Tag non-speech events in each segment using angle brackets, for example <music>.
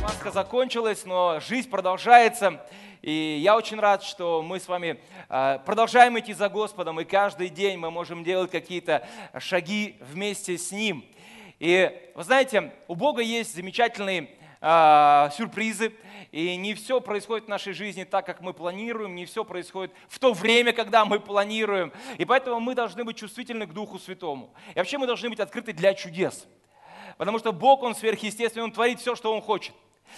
Маска закончилась, но жизнь продолжается. И я очень рад, что мы с вами а, продолжаем идти за Господом, и каждый день мы можем делать какие-то шаги вместе с Ним. И вы знаете, у Бога есть замечательные э, сюрпризы, и не все происходит в нашей жизни так, как мы планируем, не все происходит в то время, когда мы планируем. И поэтому мы должны быть чувствительны к Духу Святому. И вообще мы должны быть открыты для чудес. Потому что Бог, Он сверхъестественный, Он творит все, что Он хочет.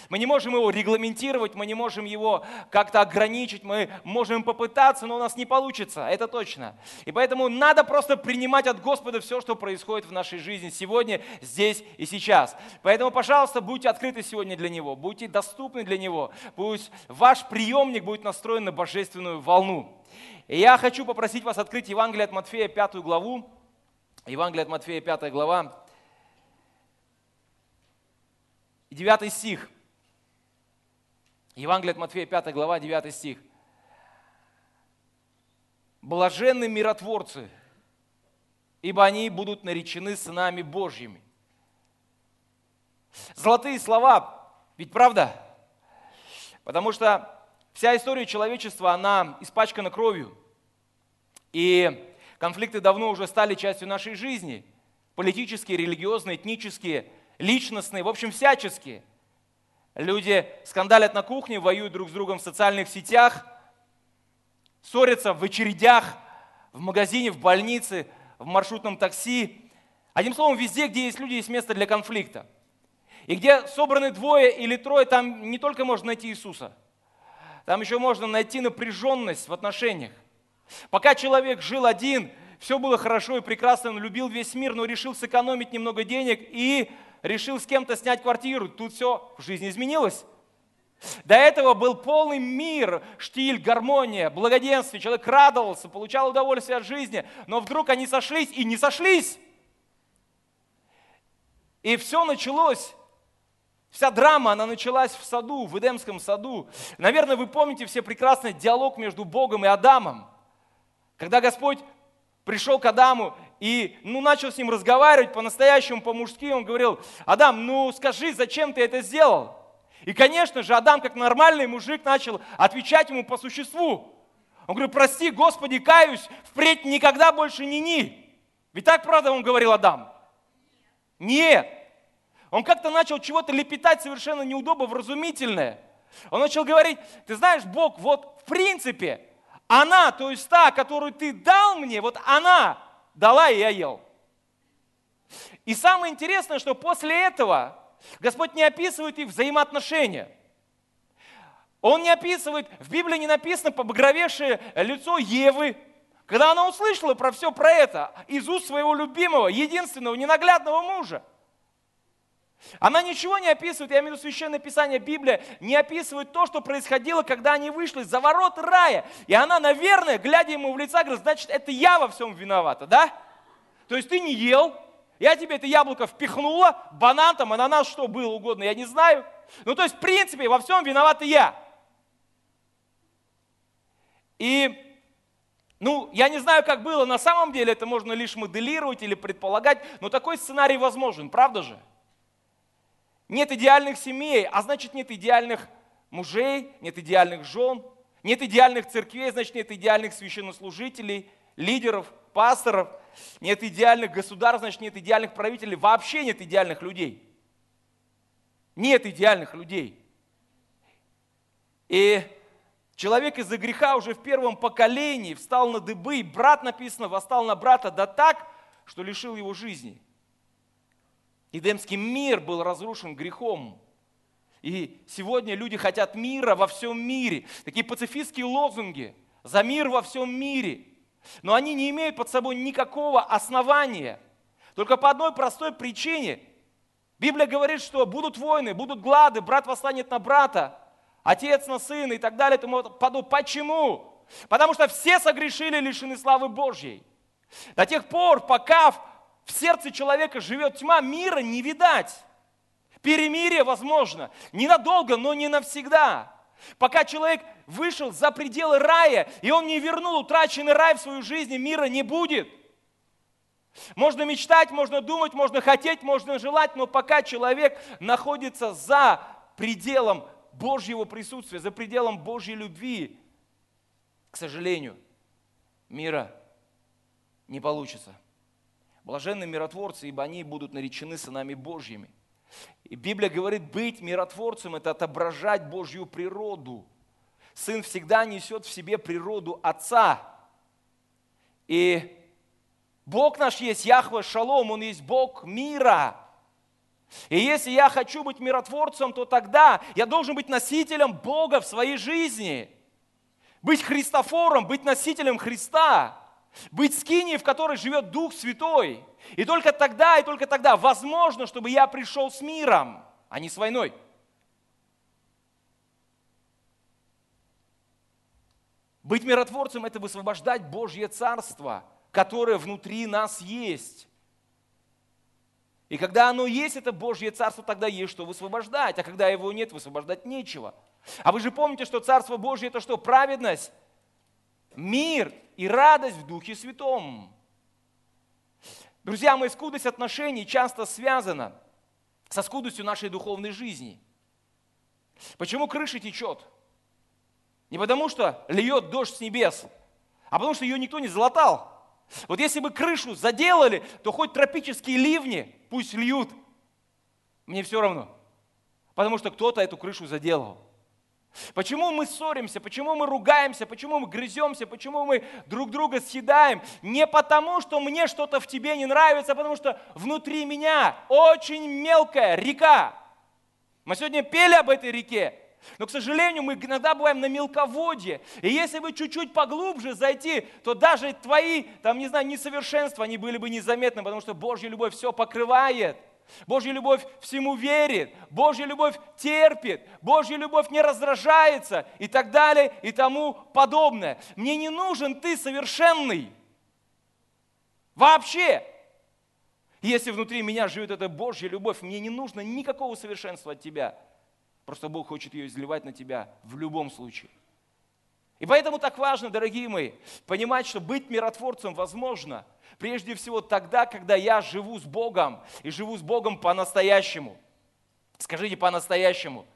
Мы не можем его регламентировать, мы не можем его как-то ограничить, мы можем попытаться, но у нас не получится, это точно. И поэтому надо просто принимать от Господа все, что происходит в нашей жизни сегодня, здесь и сейчас. Поэтому, пожалуйста, будьте открыты сегодня для Него, будьте доступны для Него. Пусть ваш приемник будет настроен на божественную волну. И я хочу попросить вас открыть Евангелие от Матфея, пятую главу. Евангелие от Матфея, пятая глава. Девятый стих. Евангелие от Матфея, 5 глава, 9 стих. Блаженны миротворцы, ибо они будут наречены сынами Божьими. Золотые слова, ведь правда? Потому что вся история человечества, она испачкана кровью. И конфликты давно уже стали частью нашей жизни. Политические, религиозные, этнические, личностные, в общем, всяческие – Люди скандалят на кухне, воюют друг с другом в социальных сетях, ссорятся в очередях, в магазине, в больнице, в маршрутном такси. Одним словом, везде, где есть люди, есть место для конфликта. И где собраны двое или трое, там не только можно найти Иисуса, там еще можно найти напряженность в отношениях. Пока человек жил один, все было хорошо и прекрасно, он любил весь мир, но решил сэкономить немного денег и решил с кем-то снять квартиру, тут все в жизни изменилось. До этого был полный мир, штиль, гармония, благоденствие. Человек радовался, получал удовольствие от жизни, но вдруг они сошлись и не сошлись. И все началось, вся драма, она началась в саду, в Эдемском саду. Наверное, вы помните все прекрасный диалог между Богом и Адамом. Когда Господь пришел к Адаму и ну, начал с ним разговаривать по-настоящему, по-мужски. Он говорил, Адам, ну скажи, зачем ты это сделал? И, конечно же, Адам, как нормальный мужик, начал отвечать ему по существу. Он говорит, прости, Господи, каюсь, впредь никогда больше не ни. Ведь так, правда, он говорил Адам? Нет. Он как-то начал чего-то лепетать совершенно неудобно, вразумительное. Он начал говорить, ты знаешь, Бог, вот в принципе, она, то есть та, которую ты дал мне, вот она дала, и я ел. И самое интересное, что после этого Господь не описывает их взаимоотношения. Он не описывает, в Библии не написано побагровевшее лицо Евы, когда она услышала про все про это из уст своего любимого, единственного, ненаглядного мужа – она ничего не описывает, я имею в виду Священное Писание, Библия, не описывает то, что происходило, когда они вышли за ворот рая. И она, наверное, глядя ему в лицо, говорит, значит, это я во всем виновата, да? То есть ты не ел, я тебе это яблоко впихнула, банан там, ананас, что было угодно, я не знаю. Ну, то есть, в принципе, во всем виновата я. И ну, я не знаю, как было на самом деле, это можно лишь моделировать или предполагать, но такой сценарий возможен, правда же? Нет идеальных семей, а значит нет идеальных мужей, нет идеальных жен, нет идеальных церквей, значит нет идеальных священнослужителей, лидеров, пасторов, нет идеальных государств, значит нет идеальных правителей, вообще нет идеальных людей. Нет идеальных людей. И человек из-за греха уже в первом поколении встал на дыбы, и брат, написано, восстал на брата, да так, что лишил его жизни – Эдемский мир был разрушен грехом. И сегодня люди хотят мира во всем мире. Такие пацифистские лозунги за мир во всем мире. Но они не имеют под собой никакого основания. Только по одной простой причине. Библия говорит, что будут войны, будут глады, брат восстанет на брата, отец на сына и так далее. Тому подобное. Почему? Потому что все согрешили, лишены славы Божьей. До тех пор, пока в сердце человека живет тьма, мира не видать. Перемирие возможно. Ненадолго, но не навсегда. Пока человек вышел за пределы рая, и он не вернул утраченный рай в свою жизнь, мира не будет. Можно мечтать, можно думать, можно хотеть, можно желать, но пока человек находится за пределом Божьего присутствия, за пределом Божьей любви, к сожалению, мира не получится. Блаженны миротворцы, ибо они будут наречены сынами Божьими. И Библия говорит, быть миротворцем – это отображать Божью природу. Сын всегда несет в себе природу Отца. И Бог наш есть Яхве Шалом, Он есть Бог мира. И если я хочу быть миротворцем, то тогда я должен быть носителем Бога в своей жизни. Быть Христофором, быть носителем Христа. Быть скинией, в которой живет Дух Святой. И только тогда, и только тогда возможно, чтобы я пришел с миром, а не с войной. Быть миротворцем – это высвобождать Божье Царство, которое внутри нас есть. И когда оно есть, это Божье Царство, тогда есть что высвобождать. А когда его нет, высвобождать нечего. А вы же помните, что Царство Божье – это что? Праведность, мир и радость в Духе Святом. Друзья мои, скудость отношений часто связана со скудостью нашей духовной жизни. Почему крыша течет? Не потому, что льет дождь с небес, а потому, что ее никто не залатал. Вот если бы крышу заделали, то хоть тропические ливни пусть льют. Мне все равно. Потому что кто-то эту крышу заделал. Почему мы ссоримся, почему мы ругаемся, почему мы грыземся, почему мы друг друга съедаем? Не потому, что мне что-то в тебе не нравится, а потому что внутри меня очень мелкая река. Мы сегодня пели об этой реке, но, к сожалению, мы иногда бываем на мелководье. И если бы чуть-чуть поглубже зайти, то даже твои, там, не знаю, несовершенства, они были бы незаметны, потому что Божья любовь все покрывает. Божья любовь всему верит, Божья любовь терпит, Божья любовь не раздражается и так далее и тому подобное. Мне не нужен ты совершенный. Вообще. Если внутри меня живет эта Божья любовь, мне не нужно никакого совершенства от тебя. Просто Бог хочет ее изливать на тебя в любом случае. И поэтому так важно, дорогие мои, понимать, что быть миротворцем возможно – Прежде всего тогда, когда я живу с Богом и живу с Богом по-настоящему. Скажите по-настоящему.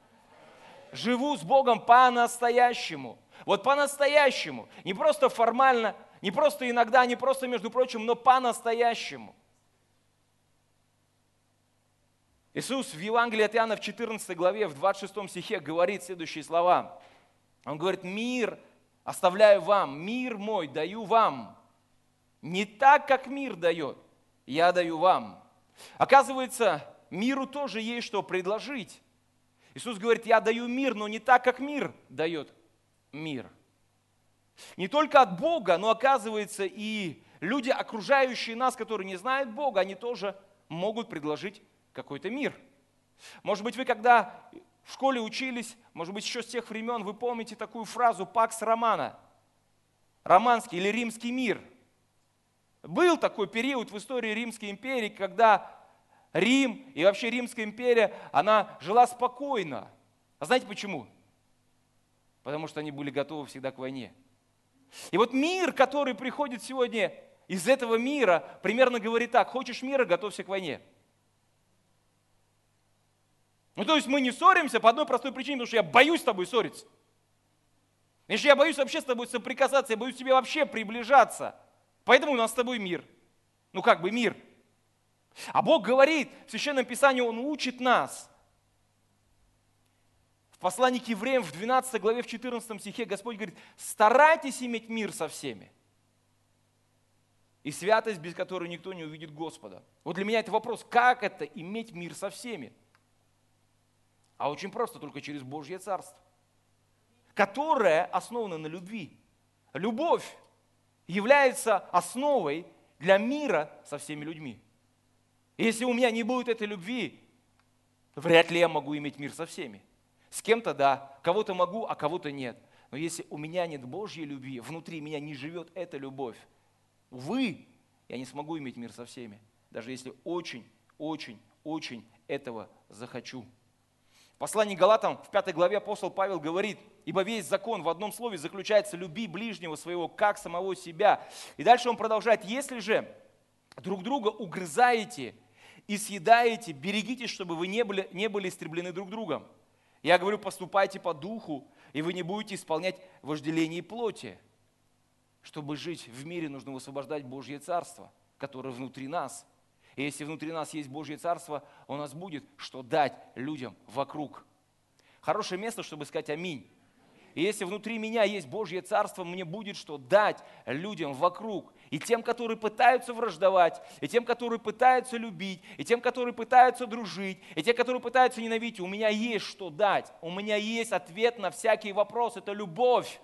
Живу с Богом по-настоящему. Вот по-настоящему. Не просто формально, не просто иногда, не просто между прочим, но по-настоящему. Иисус в Евангелии от Иоанна в 14 главе, в 26 стихе говорит следующие слова. Он говорит, мир оставляю вам, мир мой даю вам. Не так, как мир дает, я даю вам. Оказывается, миру тоже есть что предложить. Иисус говорит, я даю мир, но не так, как мир дает мир. Не только от Бога, но оказывается и люди, окружающие нас, которые не знают Бога, они тоже могут предложить какой-то мир. Может быть, вы когда в школе учились, может быть, еще с тех времен вы помните такую фразу «пакс романа», романский или римский мир – был такой период в истории Римской империи, когда Рим и вообще Римская империя, она жила спокойно. А знаете почему? Потому что они были готовы всегда к войне. И вот мир, который приходит сегодня из этого мира, примерно говорит так, хочешь мира, готовься к войне. Ну то есть мы не ссоримся по одной простой причине, потому что я боюсь с тобой ссориться. Если я боюсь вообще с тобой соприкасаться, я боюсь тебе вообще приближаться – Поэтому у нас с тобой мир. Ну как бы мир. А Бог говорит, в Священном Писании Он учит нас. В послании к евреям в 12 главе, в 14 стихе Господь говорит, старайтесь иметь мир со всеми. И святость, без которой никто не увидит Господа. Вот для меня это вопрос, как это иметь мир со всеми? А очень просто, только через Божье Царство, которое основано на любви. Любовь является основой для мира со всеми людьми. Если у меня не будет этой любви, вряд ли я могу иметь мир со всеми. С кем-то да, кого-то могу, а кого-то нет. Но если у меня нет Божьей любви, внутри меня не живет эта любовь, увы, я не смогу иметь мир со всеми, даже если очень, очень, очень этого захочу. Послании Галатам в пятой главе апостол Павел говорит, ибо весь закон в одном слове заключается «люби ближнего своего, как самого себя». И дальше он продолжает, если же друг друга угрызаете и съедаете, берегитесь, чтобы вы не были, не были истреблены друг другом. Я говорю, поступайте по духу, и вы не будете исполнять вожделение плоти. Чтобы жить в мире, нужно высвобождать Божье Царство, которое внутри нас. И если внутри нас есть Божье Царство, у нас будет что дать людям вокруг. Хорошее место, чтобы сказать аминь. И если внутри меня есть Божье Царство, мне будет что дать людям вокруг. И тем, которые пытаются враждовать, и тем, которые пытаются любить, и тем, которые пытаются дружить, и тем, которые пытаются ненавидеть, у меня есть что дать. У меня есть ответ на всякие вопросы. Это любовь.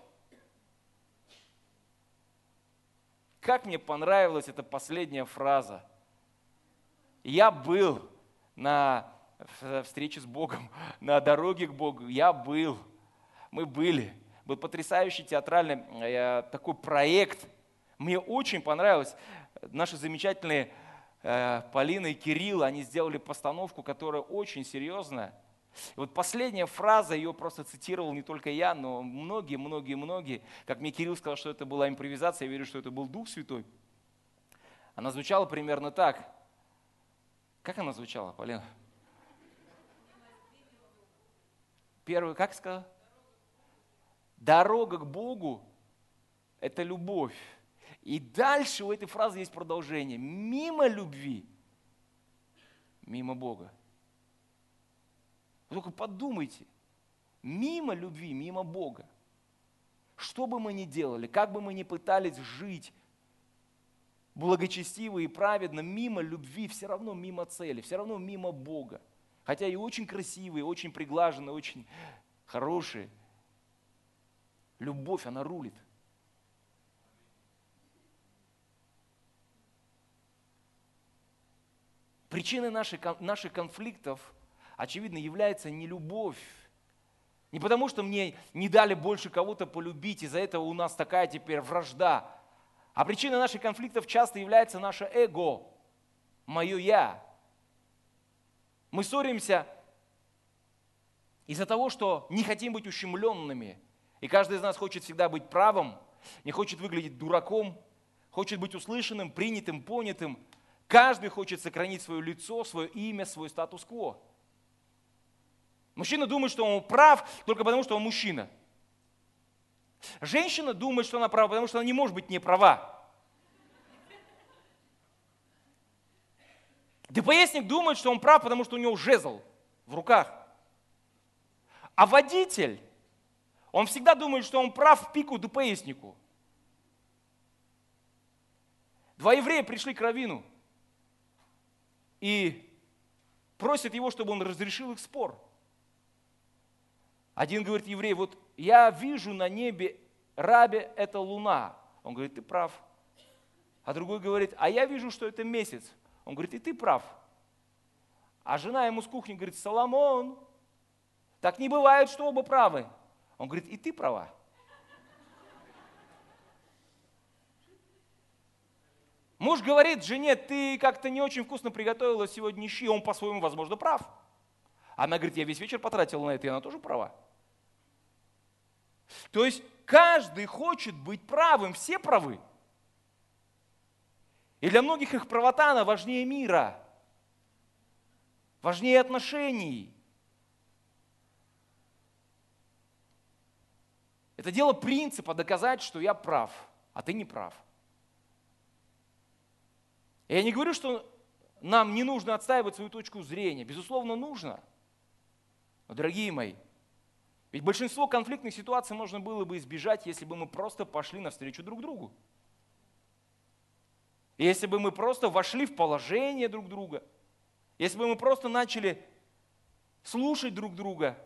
Как мне понравилась эта последняя фраза. Я был на встрече с Богом, <laughs> на дороге к Богу. Я был мы были. Был потрясающий театральный э, такой проект. Мне очень понравилось. Наши замечательные э, Полина и Кирилл, они сделали постановку, которая очень серьезная. И вот последняя фраза, ее просто цитировал не только я, но многие, многие, многие. Как мне Кирилл сказал, что это была импровизация, я верю, что это был Дух Святой. Она звучала примерно так. Как она звучала, Полина? Первый, как сказал? Дорога к Богу – это любовь. И дальше у этой фразы есть продолжение. Мимо любви, мимо Бога. Вы только подумайте. Мимо любви, мимо Бога. Что бы мы ни делали, как бы мы ни пытались жить благочестиво и праведно, мимо любви, все равно мимо цели, все равно мимо Бога. Хотя и очень красивые, очень приглаженные, очень хорошие – Любовь, она рулит. Причиной наших, наших конфликтов, очевидно, является не любовь. Не потому, что мне не дали больше кого-то полюбить, из-за этого у нас такая теперь вражда. А причиной наших конфликтов часто является наше эго, мое я. Мы ссоримся из-за того, что не хотим быть ущемленными – и каждый из нас хочет всегда быть правым, не хочет выглядеть дураком, хочет быть услышанным, принятым, понятым. Каждый хочет сохранить свое лицо, свое имя, свой статус-кво. Мужчина думает, что он прав только потому, что он мужчина. Женщина думает, что она права, потому что она не может быть не права. ДПСник думает, что он прав, потому что у него жезл в руках. А водитель он всегда думает, что он прав в пику ДПСнику. Два еврея пришли к Равину и просят его, чтобы он разрешил их спор. Один говорит, еврей, вот я вижу на небе рабе это луна. Он говорит, ты прав. А другой говорит, а я вижу, что это месяц. Он говорит, и ты прав. А жена ему с кухни говорит, Соломон, так не бывает, что оба правы. Он говорит, и ты права. Муж говорит жене, ты как-то не очень вкусно приготовила сегодня щи, он по-своему, возможно, прав. Она говорит, я весь вечер потратила на это, и она тоже права. То есть каждый хочет быть правым, все правы. И для многих их правота, она важнее мира, важнее отношений. Это дело принципа доказать, что я прав, а ты не прав. я не говорю, что нам не нужно отстаивать свою точку зрения. Безусловно, нужно. Но, дорогие мои, ведь большинство конфликтных ситуаций можно было бы избежать, если бы мы просто пошли навстречу друг другу. Если бы мы просто вошли в положение друг друга. Если бы мы просто начали слушать друг друга,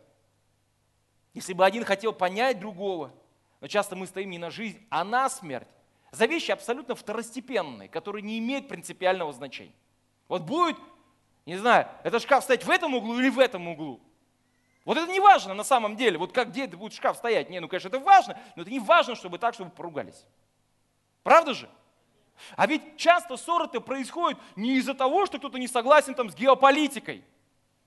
если бы один хотел понять другого, но часто мы стоим не на жизнь, а на смерть, за вещи абсолютно второстепенные, которые не имеют принципиального значения. Вот будет, не знаю, этот шкаф стоять в этом углу или в этом углу. Вот это не важно на самом деле, вот как где будет шкаф стоять. Не, ну, конечно, это важно, но это не важно, чтобы так, чтобы поругались. Правда же? А ведь часто ссоры-то происходят не из-за того, что кто-то не согласен там с геополитикой.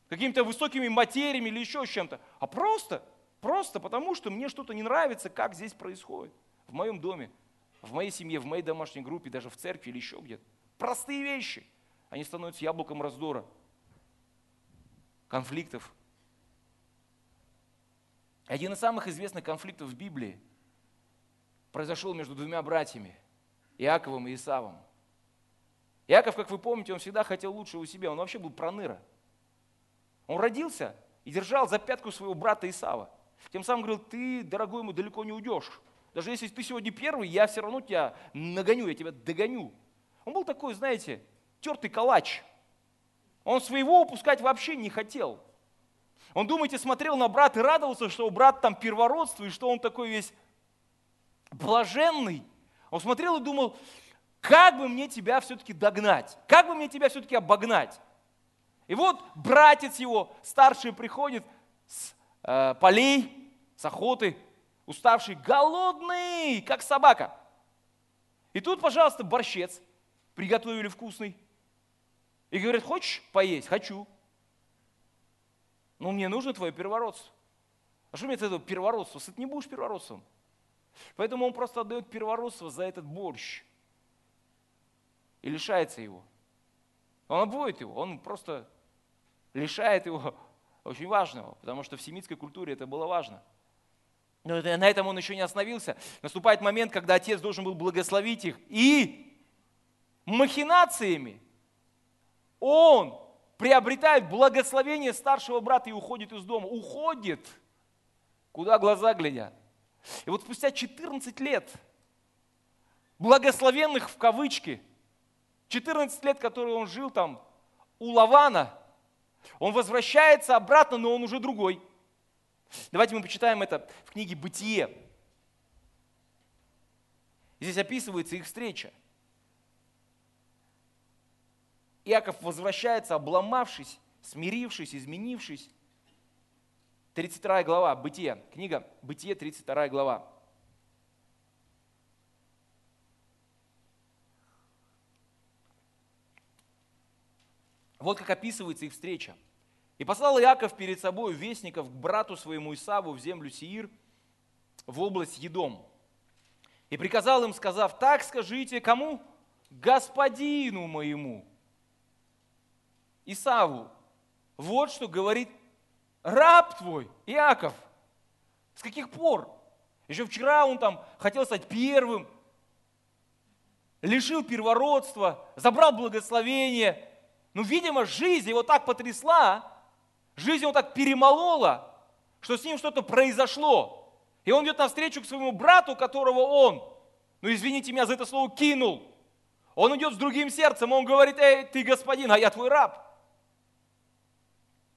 какими-то высокими материями или еще чем-то, а просто, просто потому, что мне что-то не нравится, как здесь происходит. В моем доме, в моей семье, в моей домашней группе, даже в церкви или еще где-то. Простые вещи. Они становятся яблоком раздора, конфликтов. Один из самых известных конфликтов в Библии произошел между двумя братьями, Иаковом и Исавом. Иаков, как вы помните, он всегда хотел лучшего у себя, он вообще был проныра. Он родился и держал за пятку своего брата Исава. Тем самым говорил, ты, дорогой мой, далеко не уйдешь. Даже если ты сегодня первый, я все равно тебя нагоню, я тебя догоню. Он был такой, знаете, тертый калач. Он своего упускать вообще не хотел. Он, думаете, смотрел на брата и радовался, что у брата там первородство, и что он такой весь блаженный. Он смотрел и думал, как бы мне тебя все-таки догнать, как бы мне тебя все-таки обогнать. И вот братец его, старший, приходит с э, полей, с охоты, уставший, голодный, как собака. И тут, пожалуйста, борщец приготовили вкусный. И говорит, хочешь поесть? Хочу. Ну, мне нужно твое первородство. А что мне это первородство? Ты не будешь первородством. Поэтому он просто отдает первородство за этот борщ. И лишается его. Он обводит его, он просто лишает его <laughs> очень важного, потому что в семитской культуре это было важно. Но на этом он еще не остановился. Наступает момент, когда отец должен был благословить их. И махинациями он приобретает благословение старшего брата и уходит из дома. Уходит, куда глаза глядят. И вот спустя 14 лет, благословенных в кавычки, 14 лет, которые он жил там у Лавана, он возвращается обратно, но он уже другой. Давайте мы почитаем это в книге «Бытие». Здесь описывается их встреча. Иаков возвращается, обломавшись, смирившись, изменившись. 32 глава, Бытие, книга Бытие, 32 глава. Вот как описывается их встреча. «И послал Иаков перед собой вестников к брату своему Исаву в землю Сиир, в область Едом. И приказал им, сказав, так скажите кому? Господину моему, Исаву. Вот что говорит раб твой, Иаков. С каких пор? Еще вчера он там хотел стать первым, лишил первородства, забрал благословение, ну, видимо, жизнь его так потрясла, жизнь его так перемолола, что с ним что-то произошло. И он идет навстречу к своему брату, которого он, ну извините меня за это слово, кинул. Он идет с другим сердцем, он говорит, эй, ты господин, а я твой раб.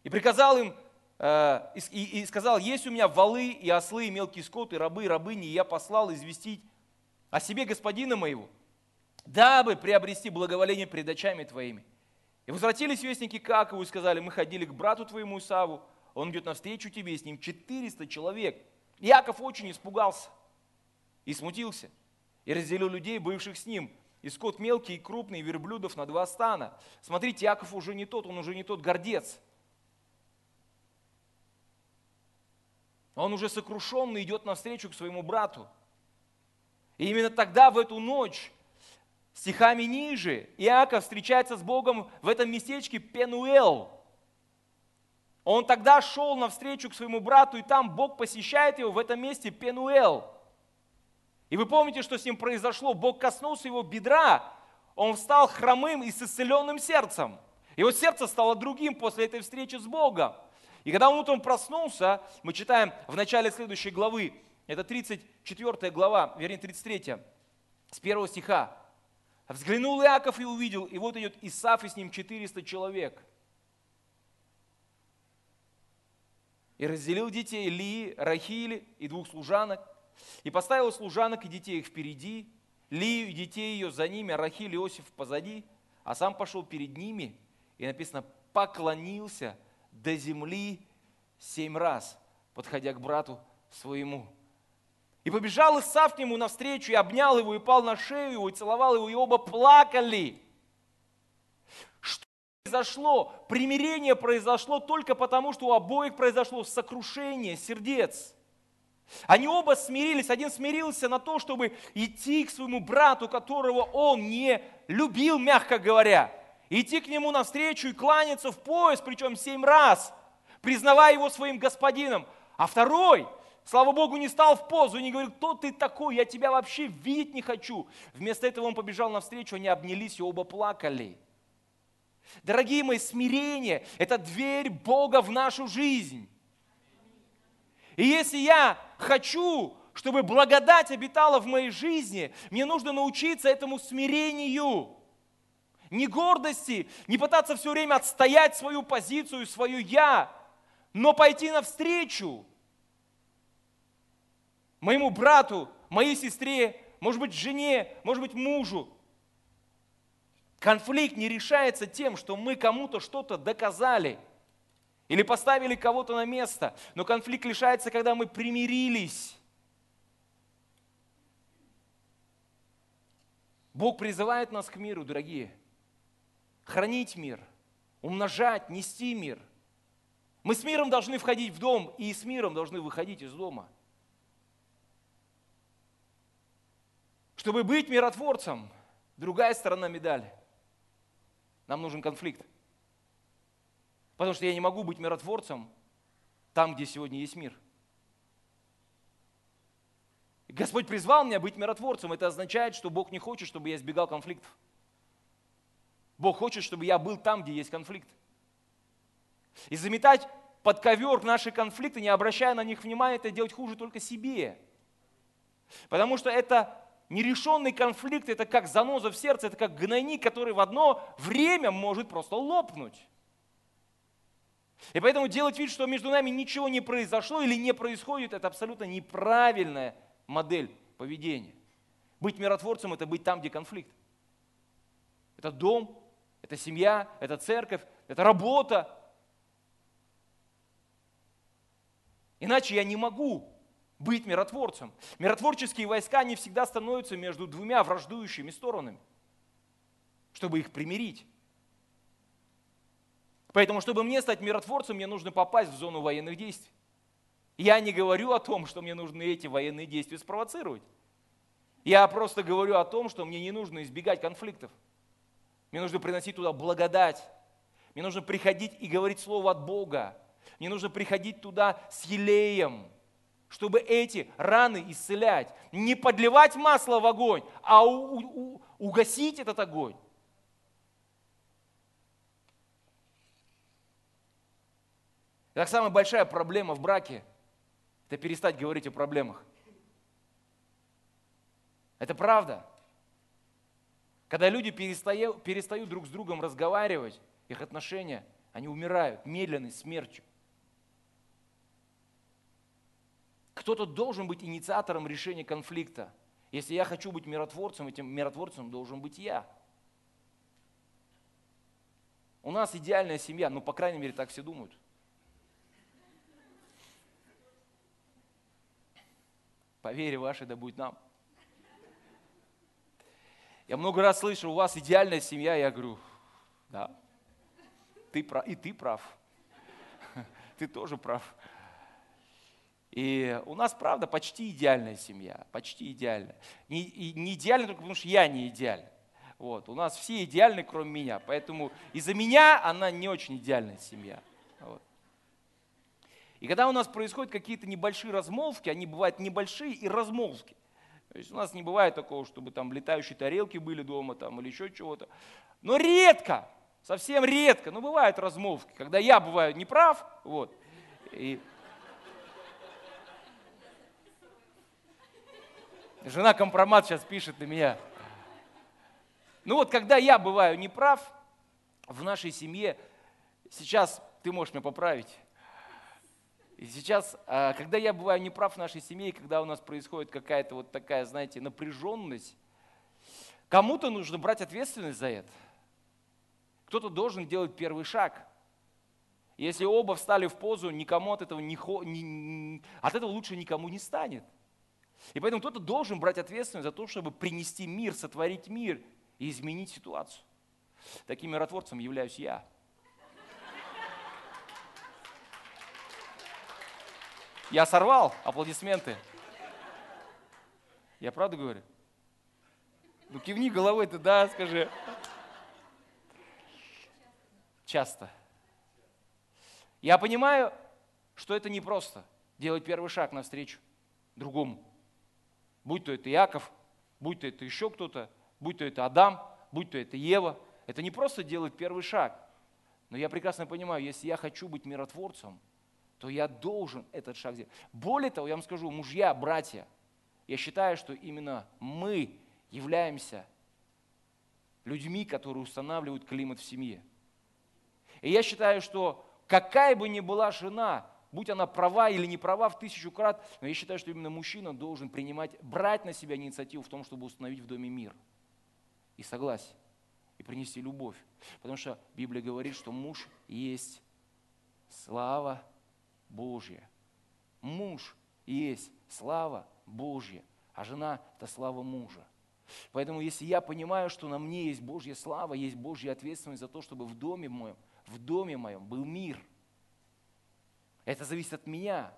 И приказал им, э, и, и сказал, есть у меня валы и ослы, и мелкий скот, и рабы, и рабыни, и я послал известить о себе господина моего, дабы приобрести благоволение пред очами твоими. И возвратились вестники к Акову и сказали, мы ходили к брату твоему Исаву, он идет навстречу тебе, с ним 400 человек. Яков очень испугался и смутился, и разделил людей, бывших с ним, и скот мелкий и крупный, и верблюдов на два стана. Смотрите, Яков уже не тот, он уже не тот гордец. Он уже сокрушенный идет навстречу к своему брату. И именно тогда, в эту ночь, стихами ниже, Иаков встречается с Богом в этом местечке Пенуэл. Он тогда шел навстречу к своему брату, и там Бог посещает его в этом месте Пенуэл. И вы помните, что с ним произошло? Бог коснулся его бедра, он встал хромым и с исцеленным сердцем. Его сердце стало другим после этой встречи с Богом. И когда он утром проснулся, мы читаем в начале следующей главы, это 34 глава, вернее 33, с первого стиха. Взглянул Иаков и увидел, и вот идет Исаф, и с ним 400 человек. И разделил детей Ли, Рахили и двух служанок, и поставил служанок и детей их впереди, Лию и детей ее за ними, а Рахиль и Иосиф позади, а сам пошел перед ними, и написано, поклонился до земли семь раз, подходя к брату своему. И побежал Исав к нему навстречу, и обнял его, и пал на шею его, и целовал его, и оба плакали. Что произошло, примирение произошло только потому, что у обоих произошло сокрушение сердец. Они оба смирились. Один смирился на то, чтобы идти к своему брату, которого он не любил, мягко говоря. Идти к нему навстречу и кланяться в пояс, причем семь раз, признавая его своим господином. А второй, слава Богу, не стал в позу и не говорил, кто ты такой, я тебя вообще видеть не хочу. Вместо этого он побежал навстречу, они обнялись и оба плакали. Дорогие мои, смирение – это дверь Бога в нашу жизнь. И если я хочу, чтобы благодать обитала в моей жизни, мне нужно научиться этому смирению. Не гордости, не пытаться все время отстоять свою позицию, свою «я», но пойти навстречу моему брату, моей сестре, может быть, жене, может быть, мужу. Конфликт не решается тем, что мы кому-то что-то доказали – или поставили кого-то на место. Но конфликт решается, когда мы примирились. Бог призывает нас к миру, дорогие. Хранить мир, умножать, нести мир. Мы с миром должны входить в дом, и с миром должны выходить из дома. Чтобы быть миротворцем, другая сторона медали. Нам нужен конфликт. Потому что я не могу быть миротворцем там, где сегодня есть мир. Господь призвал меня быть миротворцем. Это означает, что Бог не хочет, чтобы я избегал конфликтов. Бог хочет, чтобы я был там, где есть конфликт. И заметать под ковер наши конфликты, не обращая на них внимания, это делать хуже только себе. Потому что это нерешенный конфликт, это как заноза в сердце, это как гнойник, который в одно время может просто лопнуть. И поэтому делать вид, что между нами ничего не произошло или не происходит, это абсолютно неправильная модель поведения. Быть миротворцем – это быть там, где конфликт. Это дом, это семья, это церковь, это работа. Иначе я не могу быть миротворцем. Миротворческие войска не всегда становятся между двумя враждующими сторонами, чтобы их примирить. Поэтому, чтобы мне стать миротворцем, мне нужно попасть в зону военных действий. Я не говорю о том, что мне нужно эти военные действия спровоцировать. Я просто говорю о том, что мне не нужно избегать конфликтов. Мне нужно приносить туда благодать. Мне нужно приходить и говорить слово от Бога. Мне нужно приходить туда с елеем, чтобы эти раны исцелять. Не подливать масло в огонь, а у, у, угасить этот огонь. Итак, самая большая проблема в браке – это перестать говорить о проблемах. Это правда. Когда люди перестают, перестают друг с другом разговаривать, их отношения, они умирают медленной смертью. Кто-то должен быть инициатором решения конфликта. Если я хочу быть миротворцем, этим миротворцем должен быть я. У нас идеальная семья, ну, по крайней мере, так все думают. по вере вашей да будет нам. Я много раз слышу, у вас идеальная семья, я говорю, да, ты прав, и ты прав, <laughs> ты тоже прав. И у нас, правда, почти идеальная семья, почти идеальная. Не, не идеальная только потому, что я не идеален. Вот. У нас все идеальны, кроме меня. Поэтому из-за меня она не очень идеальная семья. Вот. И когда у нас происходят какие-то небольшие размолвки, они бывают небольшие и размолвки. То есть у нас не бывает такого, чтобы там летающие тарелки были дома там, или еще чего-то. Но редко, совсем редко, но бывают размолвки, когда я бываю неправ, вот, и Жена компромат сейчас пишет на меня. Ну вот, когда я бываю неправ в нашей семье, сейчас ты можешь меня поправить, и сейчас, а, когда я бываю неправ в нашей семье, когда у нас происходит какая-то вот такая, знаете, напряженность, кому-то нужно брать ответственность за это. Кто-то должен делать первый шаг. Если оба встали в позу, никому от этого, не, не, от этого лучше никому не станет. И поэтому кто-то должен брать ответственность за то, чтобы принести мир, сотворить мир и изменить ситуацию. Таким миротворцем являюсь я. Я сорвал аплодисменты. Я правду говорю? Ну кивни головой ты, да, скажи. Часто. Я понимаю, что это непросто делать первый шаг навстречу другому. Будь то это Яков, будь то это еще кто-то, будь то это Адам, будь то это Ева. Это не просто делать первый шаг. Но я прекрасно понимаю, если я хочу быть миротворцем, то я должен этот шаг сделать. Более того, я вам скажу, мужья, братья, я считаю, что именно мы являемся людьми, которые устанавливают климат в семье. И я считаю, что какая бы ни была жена, будь она права или не права в тысячу крат, но я считаю, что именно мужчина должен принимать, брать на себя инициативу в том, чтобы установить в доме мир и согласие, и принести любовь. Потому что Библия говорит, что муж есть слава Божья. Муж есть слава Божья, а жена – это слава мужа. Поэтому если я понимаю, что на мне есть Божья слава, есть Божья ответственность за то, чтобы в доме моем, в доме моем был мир. Это зависит от меня,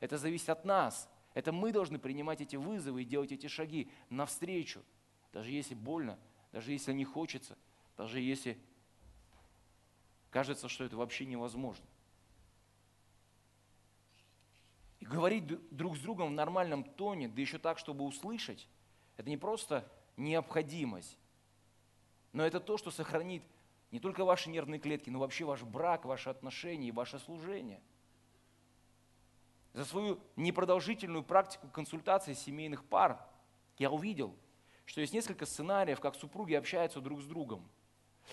это зависит от нас. Это мы должны принимать эти вызовы и делать эти шаги навстречу, даже если больно, даже если не хочется, даже если кажется, что это вообще невозможно. И говорить друг с другом в нормальном тоне, да еще так, чтобы услышать, это не просто необходимость, но это то, что сохранит не только ваши нервные клетки, но вообще ваш брак, ваши отношения и ваше служение. За свою непродолжительную практику консультации семейных пар я увидел, что есть несколько сценариев, как супруги общаются друг с другом.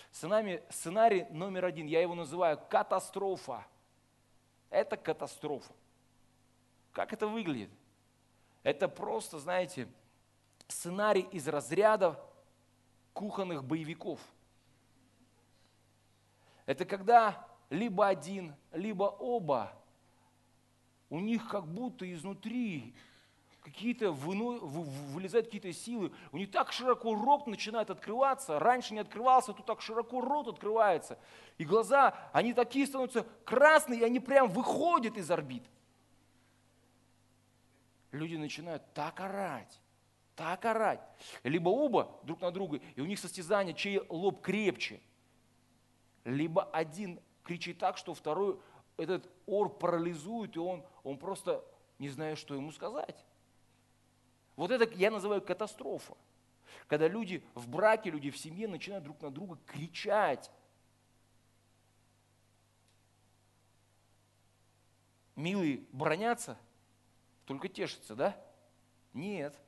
Сценарий, сценарий номер один, я его называю катастрофа. Это катастрофа. Как это выглядит? Это просто, знаете, сценарий из разряда кухонных боевиков. Это когда либо один, либо оба, у них как будто изнутри какие-то вылезают какие-то силы, у них так широко рот начинает открываться, раньше не открывался, тут так широко рот открывается, и глаза, они такие становятся красные, и они прям выходят из орбит люди начинают так орать, так орать. Либо оба друг на друга, и у них состязание, чей лоб крепче. Либо один кричит так, что второй этот ор парализует, и он, он просто не знает, что ему сказать. Вот это я называю катастрофа. Когда люди в браке, люди в семье начинают друг на друга кричать. Милые бронятся – только тешится, да? Нет.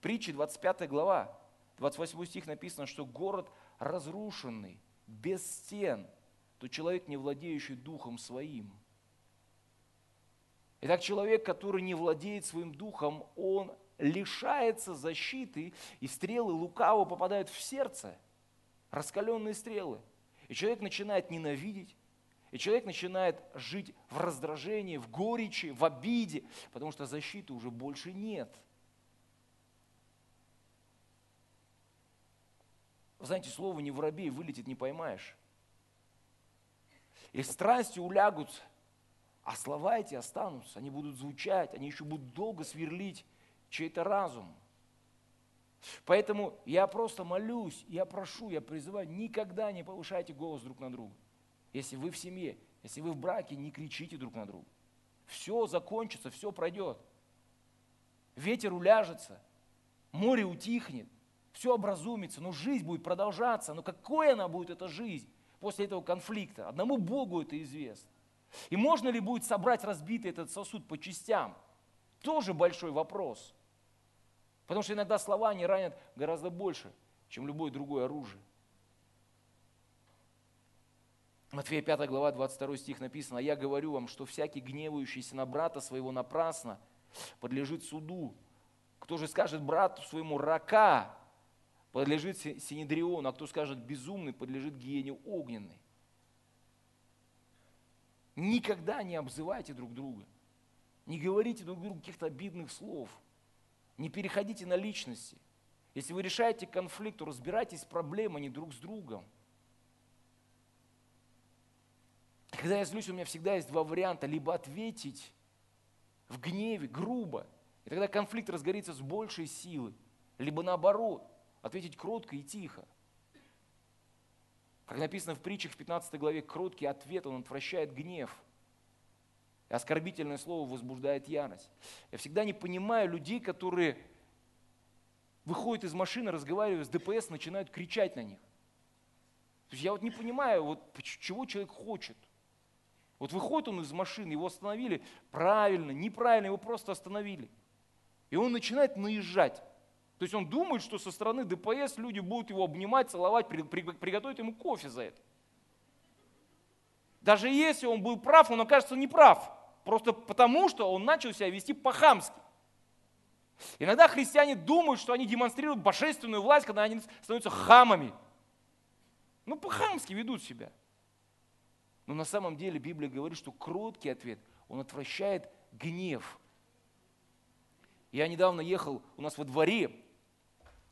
Притчи 25 глава, 28 стих написано, что город разрушенный, без стен, то человек, не владеющий духом своим. Итак, человек, который не владеет своим духом, он лишается защиты, и стрелы лукаво попадают в сердце, раскаленные стрелы. И человек начинает ненавидеть, и человек начинает жить в раздражении, в горечи, в обиде, потому что защиты уже больше нет. Знаете, слово не воробей вылетит, не поймаешь. И страсти улягут, а слова эти останутся, они будут звучать, они еще будут долго сверлить чей-то разум. Поэтому я просто молюсь, я прошу, я призываю, никогда не повышайте голос друг на друга. Если вы в семье, если вы в браке, не кричите друг на друга. Все закончится, все пройдет. Ветер уляжется, море утихнет, все образумится, но жизнь будет продолжаться. Но какой она будет, эта жизнь, после этого конфликта? Одному Богу это известно. И можно ли будет собрать разбитый этот сосуд по частям? Тоже большой вопрос. Потому что иногда слова не ранят гораздо больше, чем любое другое оружие. Матфея 5 глава 22 стих написано, «А я говорю вам, что всякий гневающийся на брата своего напрасно подлежит суду. Кто же скажет брату своему рака, подлежит Синедриону, а кто скажет безумный, подлежит гиене огненной. Никогда не обзывайте друг друга. Не говорите друг другу каких-то обидных слов. Не переходите на личности. Если вы решаете конфликт, то разбирайтесь с проблемой, не друг с другом. Когда я злюсь, у меня всегда есть два варианта. Либо ответить в гневе, грубо. И тогда конфликт разгорится с большей силы. Либо наоборот, ответить кротко и тихо. Как написано в притчах в 15 главе, кроткий ответ, он отвращает гнев. И оскорбительное слово возбуждает ярость. Я всегда не понимаю людей, которые выходят из машины, разговаривают с ДПС, начинают кричать на них. То есть я вот не понимаю, вот чего человек хочет. Вот выходит он из машины, его остановили правильно, неправильно, его просто остановили. И он начинает наезжать. То есть он думает, что со стороны ДПС люди будут его обнимать, целовать, при, при, приготовить ему кофе за это. Даже если он был прав, он окажется неправ. Просто потому, что он начал себя вести по-хамски. Иногда христиане думают, что они демонстрируют божественную власть, когда они становятся хамами. Ну, по-хамски ведут себя. Но на самом деле Библия говорит, что кроткий ответ, он отвращает гнев. Я недавно ехал у нас во дворе,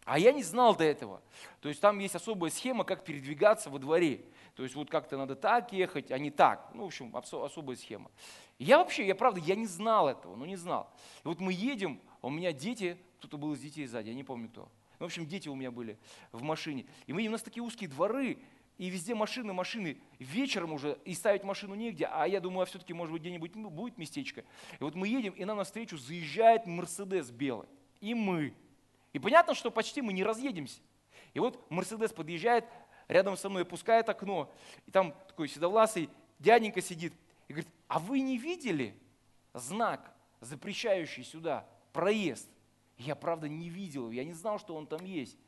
а я не знал до этого. То есть там есть особая схема, как передвигаться во дворе. То есть вот как-то надо так ехать, а не так. Ну, в общем, особая схема. я вообще, я правда, я не знал этого, ну не знал. И вот мы едем, а у меня дети, кто-то был из детей сзади, я не помню кто. Ну, в общем, дети у меня были в машине. И мы, у нас такие узкие дворы, и везде машины, машины. Вечером уже и ставить машину негде, а я думаю, а все-таки, может быть, где-нибудь будет местечко. И вот мы едем, и нам навстречу заезжает Мерседес белый. И мы. И понятно, что почти мы не разъедемся. И вот Мерседес подъезжает, рядом со мной опускает окно, и там такой седовласый дяденька сидит и говорит, а вы не видели знак, запрещающий сюда проезд? Я, правда, не видел, я не знал, что он там есть.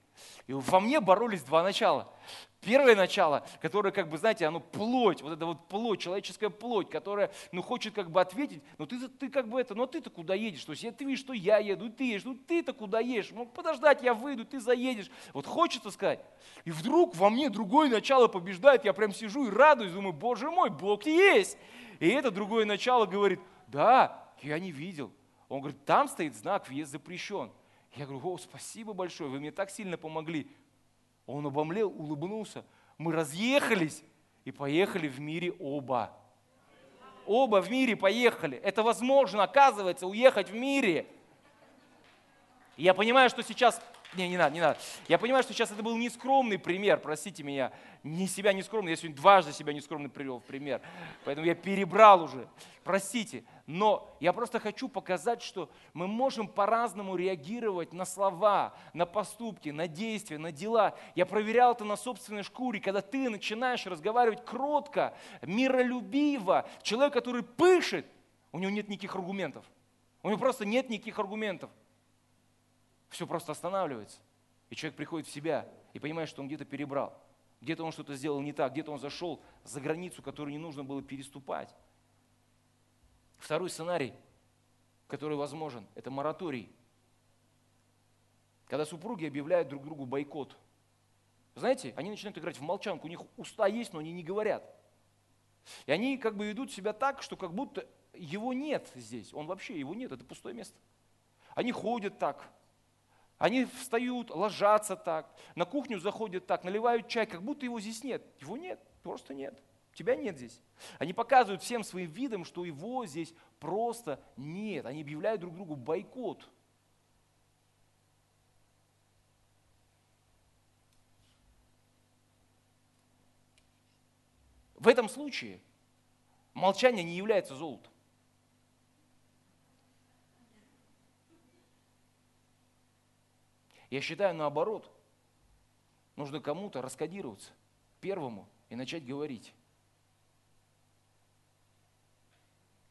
И во мне боролись два начала. Первое начало, которое, как бы, знаете, оно плоть, вот это вот плоть, человеческая плоть, которая, ну, хочет как бы ответить, но ты, ты как бы это, ну, ты-то куда едешь? То есть ты видишь, что я еду, ты едешь, ну, ты-то куда едешь? Мог подождать, я выйду, ты заедешь. Вот хочется сказать. И вдруг во мне другое начало побеждает, я прям сижу и радуюсь, думаю, боже мой, Бог есть. И это другое начало говорит, да, я не видел. Он говорит, там стоит знак, въезд запрещен. Я говорю, о, спасибо большое, вы мне так сильно помогли. Он обомлел, улыбнулся. Мы разъехались и поехали в мире оба. Оба в мире поехали. Это возможно, оказывается, уехать в мире. Я понимаю, что сейчас не, не надо, не надо. Я понимаю, что сейчас это был нескромный пример, простите меня. Не себя нескромный, я сегодня дважды себя нескромный привел в пример. Поэтому я перебрал уже. Простите. Но я просто хочу показать, что мы можем по-разному реагировать на слова, на поступки, на действия, на дела. Я проверял это на собственной шкуре, когда ты начинаешь разговаривать кротко, миролюбиво. Человек, который пышет, у него нет никаких аргументов. У него просто нет никаких аргументов все просто останавливается. И человек приходит в себя и понимает, что он где-то перебрал. Где-то он что-то сделал не так, где-то он зашел за границу, которую не нужно было переступать. Второй сценарий, который возможен, это мораторий. Когда супруги объявляют друг другу бойкот. Знаете, они начинают играть в молчанку, у них уста есть, но они не говорят. И они как бы ведут себя так, что как будто его нет здесь, он вообще, его нет, это пустое место. Они ходят так, они встают, ложатся так, на кухню заходят так, наливают чай, как будто его здесь нет. Его нет, просто нет. Тебя нет здесь. Они показывают всем своим видом, что его здесь просто нет. Они объявляют друг другу бойкот. В этом случае молчание не является золотом. Я считаю наоборот. Нужно кому-то раскодироваться первому и начать говорить.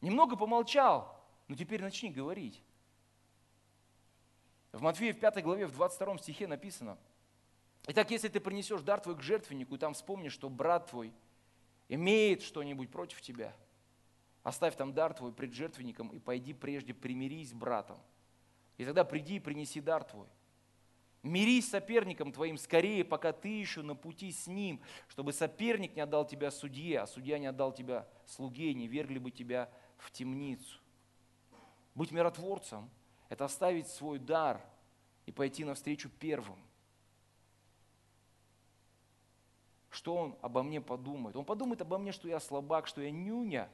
Немного помолчал, но теперь начни говорить. В Матфея в 5 главе, в 22 стихе написано, «Итак, если ты принесешь дар твой к жертвеннику, и там вспомнишь, что брат твой имеет что-нибудь против тебя, оставь там дар твой пред жертвенником и пойди прежде примирись с братом. И тогда приди и принеси дар твой. Мирись с соперником твоим скорее, пока ты еще на пути с ним, чтобы соперник не отдал тебя судье, а судья не отдал тебя слуге, не вергли бы тебя в темницу. Быть миротворцем – это оставить свой дар и пойти навстречу первым. Что он обо мне подумает? Он подумает обо мне, что я слабак, что я нюня,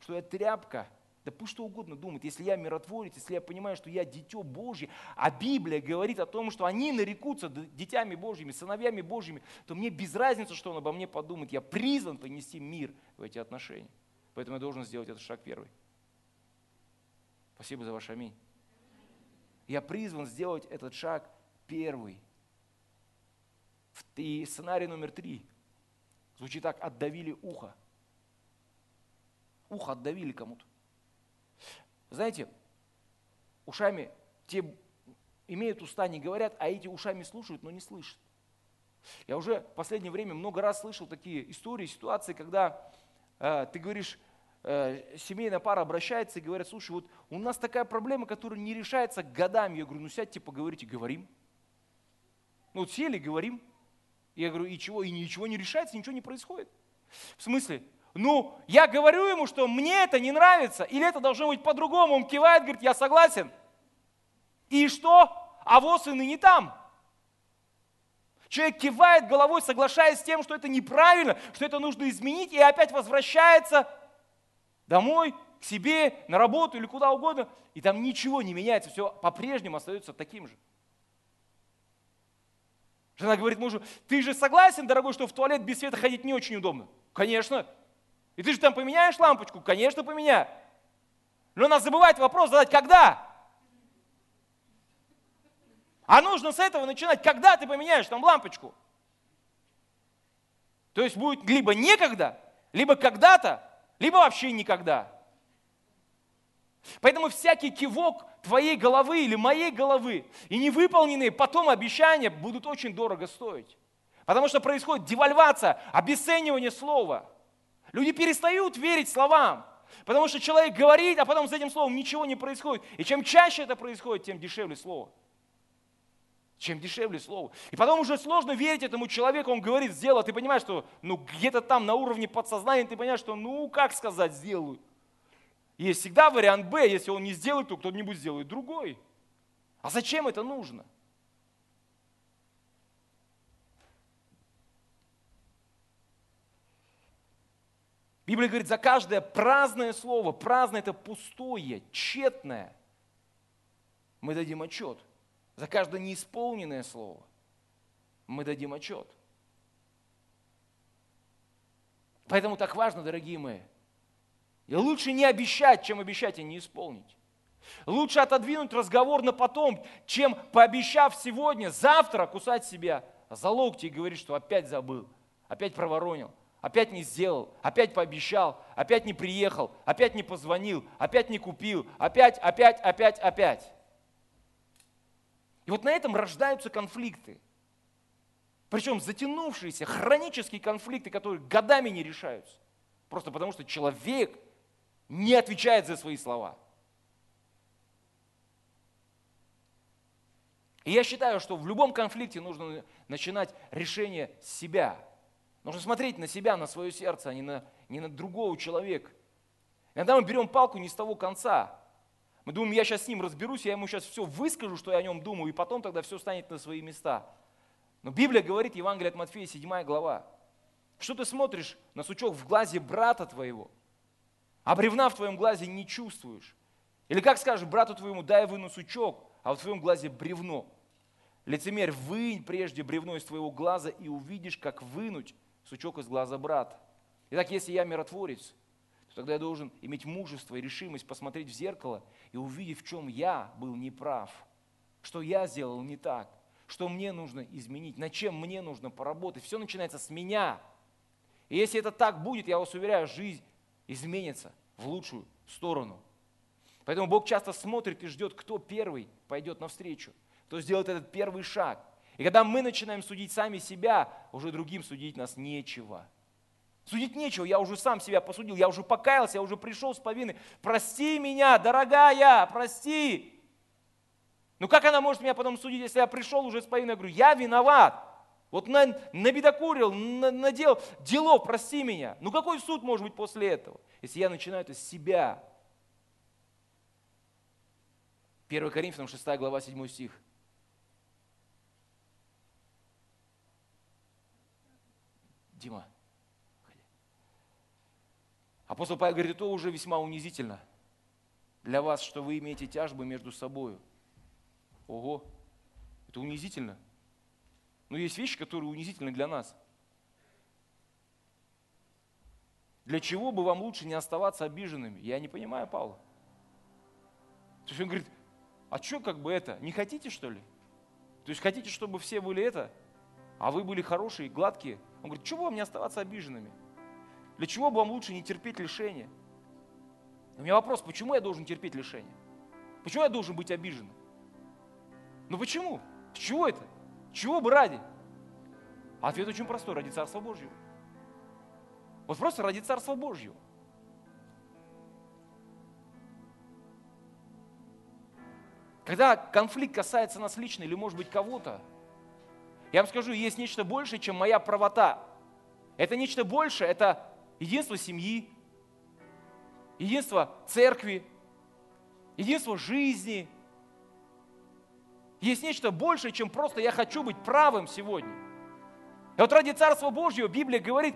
что я тряпка, Да пусть что угодно думает. Если я миротворец, если я понимаю, что я дитё Божье, а Библия говорит о том, что они нарекутся дитями Божьими, сыновьями Божьими, то мне без разницы, что он обо мне подумает. Я призван понести мир в эти отношения. Поэтому я должен сделать этот шаг первый. Спасибо за ваш аминь. Я призван сделать этот шаг первый. И сценарий номер три звучит так, отдавили ухо. Ухо отдавили кому-то. Знаете, ушами те имеют уста, не говорят, а эти ушами слушают, но не слышат. Я уже в последнее время много раз слышал такие истории, ситуации, когда э, ты говоришь, э, семейная пара обращается и говорят, слушай, вот у нас такая проблема, которая не решается годами. Я говорю, ну сядьте, поговорите, говорим. Ну вот сели, говорим. Я говорю, и чего? И ничего не решается, ничего не происходит. В смысле? Ну, я говорю ему, что мне это не нравится, или это должно быть по-другому. Он кивает, говорит, я согласен. И что? А воз и не там. Человек кивает головой, соглашаясь с тем, что это неправильно, что это нужно изменить, и опять возвращается домой, к себе, на работу или куда угодно, и там ничего не меняется, все по-прежнему остается таким же. Жена говорит мужу, ты же согласен, дорогой, что в туалет без света ходить не очень удобно? Конечно. И ты же там поменяешь лампочку? Конечно, поменяю. Но надо забывать вопрос задать, когда? А нужно с этого начинать, когда ты поменяешь там лампочку. То есть будет либо некогда, либо когда-то, либо вообще никогда. Поэтому всякий кивок твоей головы или моей головы и невыполненные потом обещания будут очень дорого стоить. Потому что происходит девальвация, обесценивание слова – Люди перестают верить словам, потому что человек говорит, а потом с этим словом ничего не происходит. И чем чаще это происходит, тем дешевле слово. Чем дешевле слово. И потом уже сложно верить этому человеку, он говорит, сделал, а ты понимаешь, что ну, где-то там на уровне подсознания ты понимаешь, что ну как сказать, сделаю. Есть всегда вариант Б, если он не сделает, то кто-нибудь сделает другой. А зачем это нужно? Библия говорит, за каждое праздное слово, праздное это пустое, тщетное, мы дадим отчет. За каждое неисполненное слово мы дадим отчет. Поэтому так важно, дорогие мои. И лучше не обещать, чем обещать и не исполнить. Лучше отодвинуть разговор на потом, чем пообещав сегодня, завтра кусать себя за локти и говорить, что опять забыл, опять проворонил опять не сделал, опять пообещал, опять не приехал, опять не позвонил, опять не купил, опять, опять, опять, опять. И вот на этом рождаются конфликты. Причем затянувшиеся, хронические конфликты, которые годами не решаются. Просто потому, что человек не отвечает за свои слова. И я считаю, что в любом конфликте нужно начинать решение с себя – Нужно смотреть на себя, на свое сердце, а не на, не на другого человека. Иногда мы берем палку не с того конца. Мы думаем, я сейчас с ним разберусь, я ему сейчас все выскажу, что я о нем думаю, и потом тогда все станет на свои места. Но Библия говорит, Евангелие от Матфея, 7 глава, что ты смотришь на сучок в глазе брата твоего, а бревна в твоем глазе не чувствуешь? Или как скажешь брату твоему, дай выну сучок, а в твоем глазе бревно? Лицемерь, вынь прежде бревно из твоего глаза и увидишь, как вынуть сучок из глаза брата. Итак, если я миротворец, то тогда я должен иметь мужество и решимость посмотреть в зеркало и увидеть, в чем я был неправ, что я сделал не так, что мне нужно изменить, над чем мне нужно поработать. Все начинается с меня. И если это так будет, я вас уверяю, жизнь изменится в лучшую сторону. Поэтому Бог часто смотрит и ждет, кто первый пойдет навстречу, кто сделает этот первый шаг. И когда мы начинаем судить сами себя, уже другим судить нас нечего. Судить нечего, я уже сам себя посудил, я уже покаялся, я уже пришел с повинной. Прости меня, дорогая, прости. Ну как она может меня потом судить, если я пришел уже с повинной? Я говорю, я виноват. Вот на, набедокурил, на, надел дело, прости меня. Ну какой суд может быть после этого, если я начинаю это с себя? 1 Коринфянам 6 глава 7 стих. Дима, ходи. Апостол Павел говорит, это уже весьма унизительно. для вас, что вы имеете тяжбы между собой. Ого, это унизительно. Но есть вещи, которые унизительны для нас. Для чего бы вам лучше не оставаться обиженными? Я не понимаю Павла. То есть он говорит, а что как бы это, не хотите что ли? То есть хотите, чтобы все были это, а вы были хорошие, гладкие? Он говорит, чего вам не оставаться обиженными? Для чего бы вам лучше не терпеть лишения? У меня вопрос, почему я должен терпеть лишения? Почему я должен быть обиженным? Ну почему? С чего это? Чего бы ради? ответ очень простой, ради Царства Божьего. Вот просто ради Царства Божьего. Когда конфликт касается нас лично или, может быть, кого-то, я вам скажу, есть нечто большее, чем моя правота. Это нечто большее, это единство семьи, единство церкви, единство жизни. Есть нечто большее, чем просто я хочу быть правым сегодня. И вот ради Царства Божьего Библия говорит,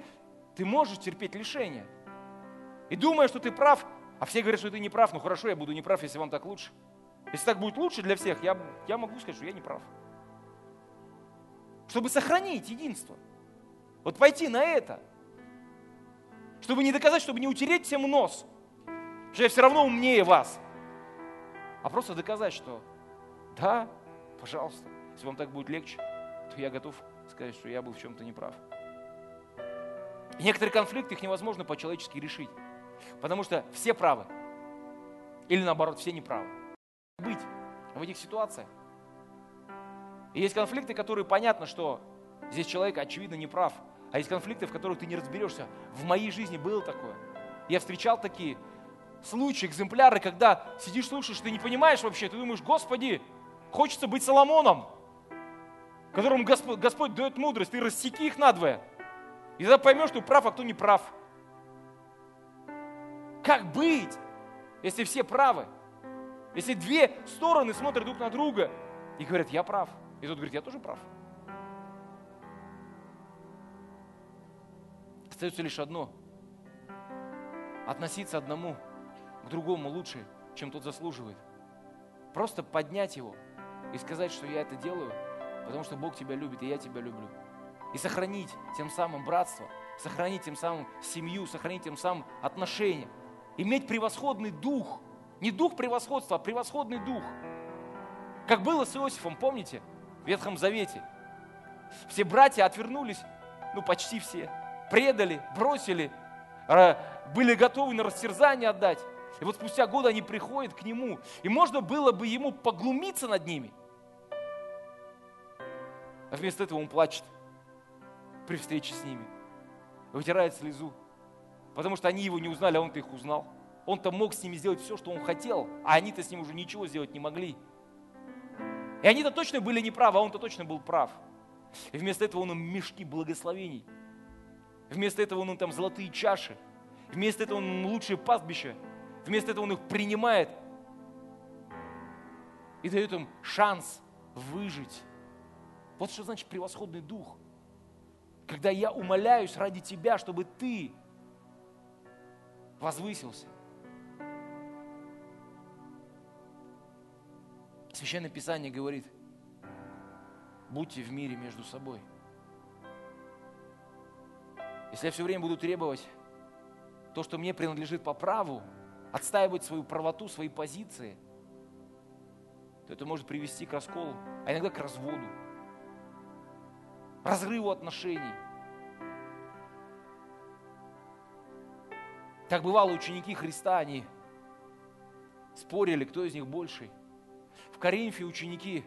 ты можешь терпеть лишения. И думая, что ты прав, а все говорят, что ты не прав, ну хорошо, я буду не прав, если вам так лучше. Если так будет лучше для всех, я, я могу сказать, что я не прав. Чтобы сохранить единство. Вот пойти на это. Чтобы не доказать, чтобы не утереть всем нос. Что я все равно умнее вас. А просто доказать, что да, пожалуйста, если вам так будет легче, то я готов сказать, что я был в чем-то неправ. И некоторые конфликты, их невозможно по-человечески решить. Потому что все правы. Или наоборот, все неправы быть в этих ситуациях. И есть конфликты, которые понятно, что здесь человек, очевидно, не прав. А есть конфликты, в которых ты не разберешься. В моей жизни было такое. Я встречал такие случаи, экземпляры, когда сидишь, слушаешь, ты не понимаешь вообще, ты думаешь, Господи, хочется быть Соломоном, которому Господь, Господь дает мудрость, ты рассеки их надвое. И тогда поймешь, кто прав, а кто не прав. Как быть, если все правы? Если две стороны смотрят друг на друга и говорят, я прав, и тот говорит, я тоже прав. Остается лишь одно. Относиться одному к другому лучше, чем тот заслуживает. Просто поднять его и сказать, что я это делаю, потому что Бог тебя любит, и я тебя люблю. И сохранить тем самым братство, сохранить тем самым семью, сохранить тем самым отношения. Иметь превосходный дух – не дух превосходства, а превосходный дух. Как было с Иосифом, помните, в Ветхом Завете. Все братья отвернулись, ну почти все, предали, бросили, были готовы на растерзание отдать. И вот спустя годы они приходят к нему, и можно было бы ему поглумиться над ними. А вместо этого он плачет при встрече с ними, вытирает слезу, потому что они его не узнали, а он-то их узнал. Он-то мог с ними сделать все, что он хотел, а они-то с ним уже ничего сделать не могли. И они-то точно были неправы, а он-то точно был прав. И вместо этого он им мешки благословений. Вместо этого он им там золотые чаши. Вместо этого он им лучшие пастбища. Вместо этого он их принимает и дает им шанс выжить. Вот что значит превосходный дух. Когда я умоляюсь ради тебя, чтобы ты возвысился. Священное Писание говорит, будьте в мире между собой. Если я все время буду требовать то, что мне принадлежит по праву, отстаивать свою правоту, свои позиции, то это может привести к расколу, а иногда к разводу, разрыву отношений. Так бывало ученики Христа, они спорили, кто из них больший – Коринфе ученики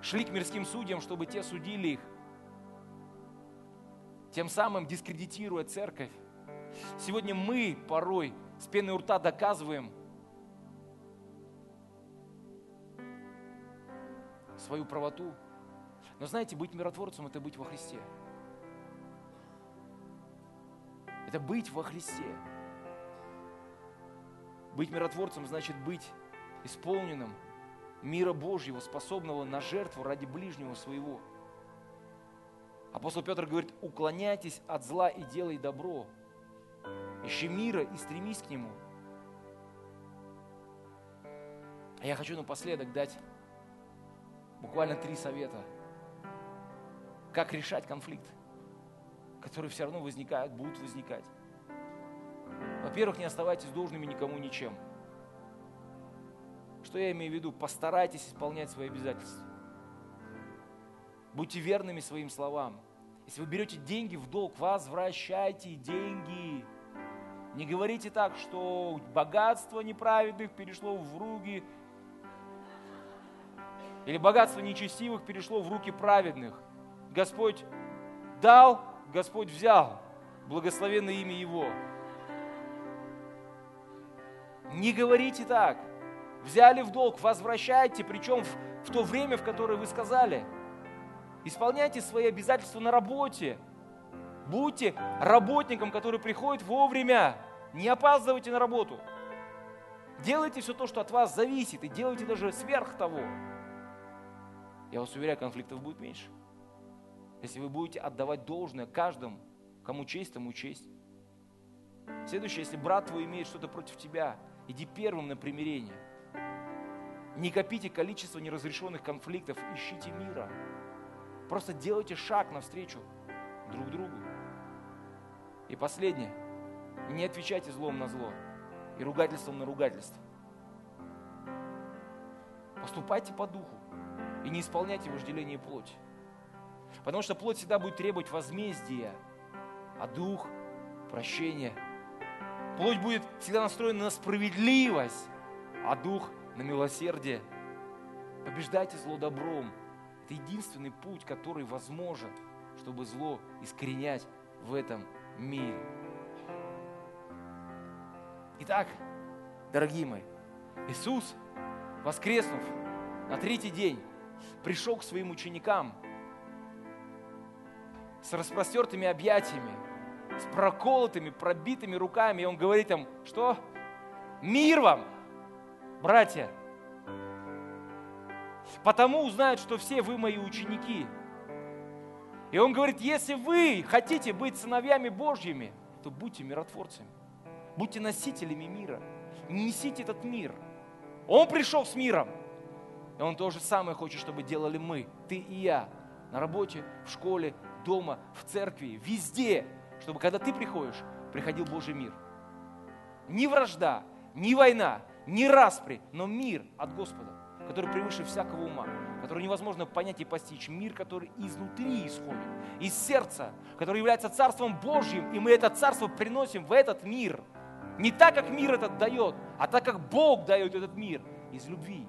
шли к мирским судьям, чтобы те судили их, тем самым дискредитируя церковь. Сегодня мы порой с пеной у рта доказываем свою правоту. Но знаете, быть миротворцем – это быть во Христе. Это быть во Христе. Быть миротворцем значит быть исполненным мира Божьего, способного на жертву ради ближнего своего. Апостол Петр говорит, уклоняйтесь от зла и делай добро. Ищи мира и стремись к нему. А я хочу напоследок дать буквально три совета, как решать конфликт, которые все равно возникают, будут возникать. Во-первых, не оставайтесь должными никому ничем. Что я имею в виду? Постарайтесь исполнять свои обязательства. Будьте верными своим словам. Если вы берете деньги в долг, возвращайте деньги. Не говорите так, что богатство неправедных перешло в руки, или богатство нечестивых перешло в руки праведных. Господь дал, Господь взял. Благословенное имя Его. Не говорите так. Взяли в долг, возвращайте, причем в, в то время, в которое вы сказали. Исполняйте свои обязательства на работе. Будьте работником, который приходит вовремя. Не опаздывайте на работу. Делайте все то, что от вас зависит, и делайте даже сверх того. Я вас уверяю, конфликтов будет меньше. Если вы будете отдавать должное каждому, кому честь, тому честь. Следующее, если брат твой имеет что-то против тебя, иди первым на примирение. Не копите количество неразрешенных конфликтов, ищите мира. Просто делайте шаг навстречу друг другу. И последнее. Не отвечайте злом на зло и ругательством на ругательство. Поступайте по духу и не исполняйте вожделение плоти. Потому что плоть всегда будет требовать возмездия, а дух – прощения. Плоть будет всегда настроена на справедливость, а дух – на милосердие. Побеждайте зло добром. Это единственный путь, который возможен, чтобы зло искоренять в этом мире. Итак, дорогие мои, Иисус, воскреснув на третий день, пришел к своим ученикам с распростертыми объятиями, с проколотыми, пробитыми руками. И он говорит им, что? Мир вам, братья! Потому узнают, что все вы мои ученики. И он говорит, если вы хотите быть сыновьями Божьими, то будьте миротворцами, будьте носителями мира, несите этот мир. Он пришел с миром, и Он то же самое хочет, чтобы делали мы, ты и я, на работе, в школе, дома, в церкви, везде, чтобы когда ты приходишь, приходил Божий мир. Ни вражда, ни война, ни распри, но мир от Господа, который превыше всякого ума, который невозможно понять и постичь. Мир, который изнутри исходит, из сердца, который является Царством Божьим, и мы это Царство приносим в этот мир. Не так, как мир этот дает, а так, как Бог дает этот мир из любви.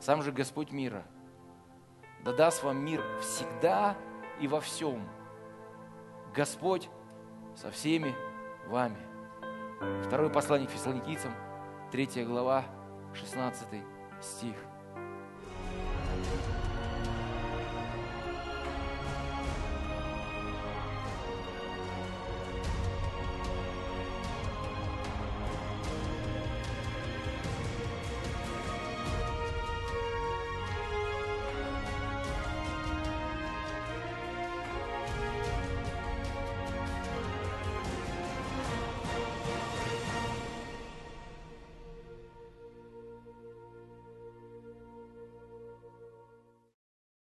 Сам же Господь мира да даст вам мир всегда и во всем. Господь со всеми вами. Второе послание к фессалоникийцам, 3 глава, 16 стих.